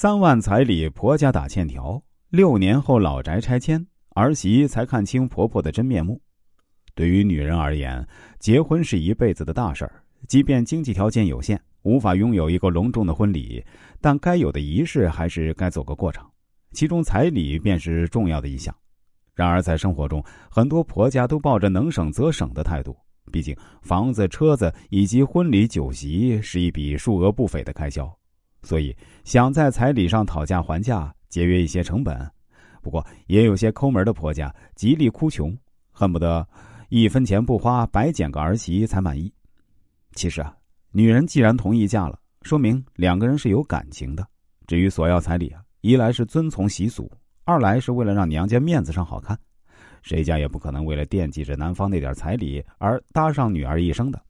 三万彩礼，婆家打欠条。六年后老宅拆迁，儿媳才看清婆婆的真面目。对于女人而言，结婚是一辈子的大事儿。即便经济条件有限，无法拥有一个隆重的婚礼，但该有的仪式还是该走个过场。其中彩礼便是重要的一项。然而在生活中，很多婆家都抱着能省则省的态度。毕竟房子、车子以及婚礼酒席是一笔数额不菲的开销，所以想在彩礼上讨价还价，节约一些成本。不过也有些抠门的婆家极力哭穷，恨不得一分钱不花，白捡个儿媳才满意。其实啊，女人既然同意嫁了，说明两个人是有感情的。至于索要彩礼啊，一来是遵从习俗，二来是为了让娘家面子上好看。谁家也不可能为了惦记着男方那点彩礼而搭上女儿一生的。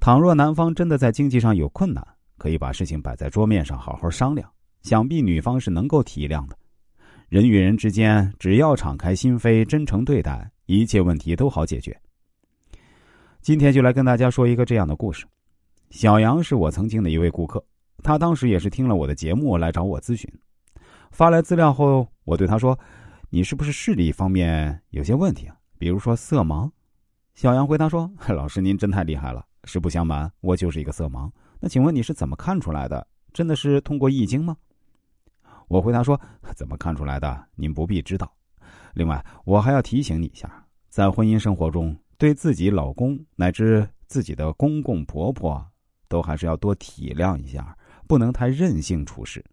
倘若男方真的在经济上有困难，可以把事情摆在桌面上好好商量，想必女方是能够体谅的。人与人之间，只要敞开心扉、真诚对待，一切问题都好解决。今天就来跟大家说一个这样的故事。小杨是我曾经的一位顾客，他当时也是听了我的节目来找我咨询。发来资料后，我对他说：“你是不是视力方面有些问题啊？比如说色盲？”小杨回答说：“老师，您真太厉害了。实不相瞒，我就是一个色盲。那请问你是怎么看出来的？真的是通过易经吗？”我回答说：“怎么看出来的？您不必知道。另外，我还要提醒你一下，在婚姻生活中，对自己老公乃至自己的公公婆婆，都还是要多体谅一下，不能太任性处事。”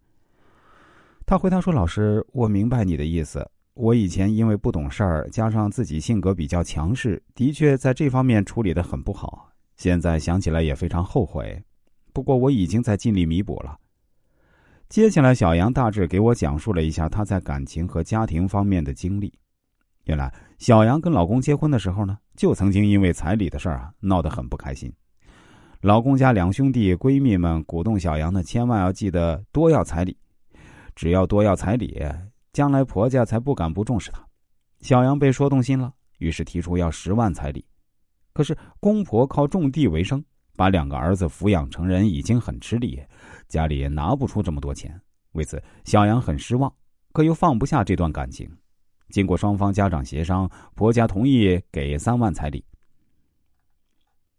他回答说：“老师，我明白你的意思。我以前因为不懂事儿，加上自己性格比较强势，的确在这方面处理的很不好。现在想起来也非常后悔。不过我已经在尽力弥补了。”接下来，小杨大致给我讲述了一下他在感情和家庭方面的经历。原来，小杨跟老公结婚的时候呢，就曾经因为彩礼的事儿啊闹得很不开心。老公家两兄弟闺蜜们鼓动小杨呢，千万要记得多要彩礼，只要多要彩礼，将来婆家才不敢不重视他。小杨被说动心了，于是提出要十万彩礼。可是公婆靠种地为生。把两个儿子抚养成人已经很吃力，家里拿不出这么多钱。为此，小杨很失望，可又放不下这段感情。经过双方家长协商，婆家同意给三万彩礼。